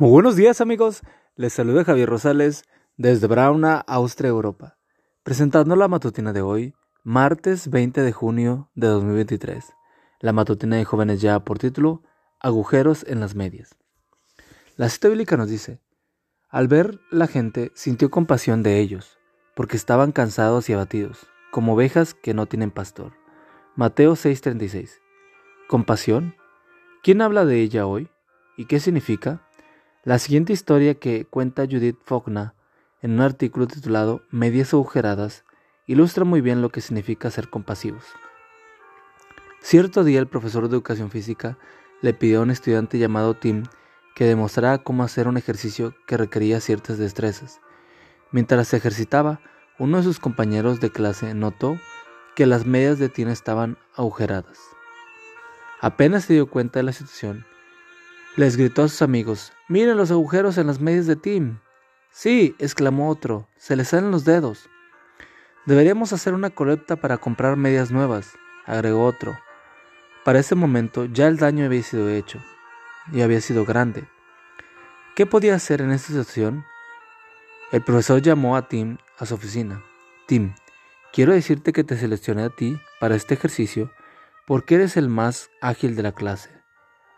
Muy buenos días amigos, les saluda Javier Rosales desde Brauna, Austria, Europa, presentando la matutina de hoy, martes 20 de junio de 2023. La matutina de jóvenes ya por título, Agujeros en las medias. La cita bíblica nos dice, al ver la gente sintió compasión de ellos, porque estaban cansados y abatidos, como ovejas que no tienen pastor. Mateo 6:36. ¿Compasión? ¿Quién habla de ella hoy? ¿Y qué significa? La siguiente historia que cuenta Judith Faulkner en un artículo titulado Medias agujeradas ilustra muy bien lo que significa ser compasivos. Cierto día el profesor de educación física le pidió a un estudiante llamado Tim que demostrara cómo hacer un ejercicio que requería ciertas destrezas. Mientras se ejercitaba, uno de sus compañeros de clase notó que las medias de Tim estaban agujeradas. Apenas se dio cuenta de la situación, les gritó a sus amigos, miren los agujeros en las medias de Tim. Sí, exclamó otro, se le salen los dedos. Deberíamos hacer una colecta para comprar medias nuevas, agregó otro. Para ese momento ya el daño había sido hecho, y había sido grande. ¿Qué podía hacer en esta situación? El profesor llamó a Tim a su oficina. Tim, quiero decirte que te seleccioné a ti para este ejercicio porque eres el más ágil de la clase.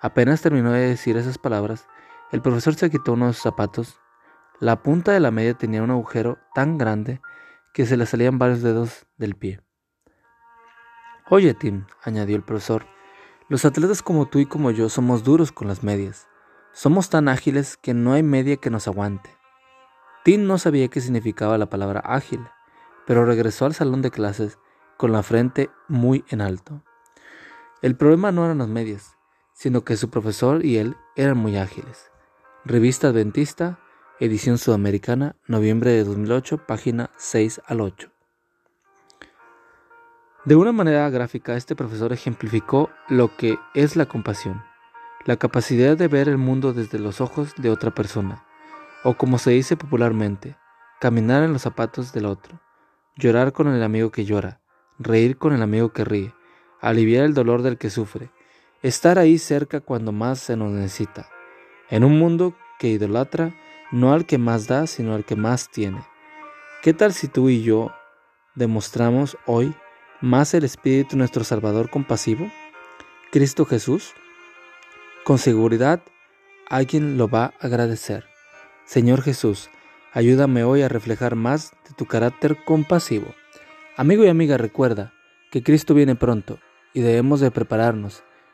Apenas terminó de decir esas palabras, el profesor se quitó uno de sus zapatos. La punta de la media tenía un agujero tan grande que se le salían varios dedos del pie. Oye, Tim, añadió el profesor, los atletas como tú y como yo somos duros con las medias. Somos tan ágiles que no hay media que nos aguante. Tim no sabía qué significaba la palabra ágil, pero regresó al salón de clases con la frente muy en alto. El problema no eran las medias, sino que su profesor y él eran muy ágiles. Revista Adventista, edición sudamericana, noviembre de 2008, página 6 al 8. De una manera gráfica, este profesor ejemplificó lo que es la compasión, la capacidad de ver el mundo desde los ojos de otra persona, o como se dice popularmente, caminar en los zapatos del otro, llorar con el amigo que llora, reír con el amigo que ríe, aliviar el dolor del que sufre, estar ahí cerca cuando más se nos necesita, en un mundo que idolatra no al que más da, sino al que más tiene. ¿Qué tal si tú y yo demostramos hoy más el Espíritu nuestro Salvador compasivo? Cristo Jesús. Con seguridad alguien lo va a agradecer. Señor Jesús, ayúdame hoy a reflejar más de tu carácter compasivo. Amigo y amiga, recuerda que Cristo viene pronto y debemos de prepararnos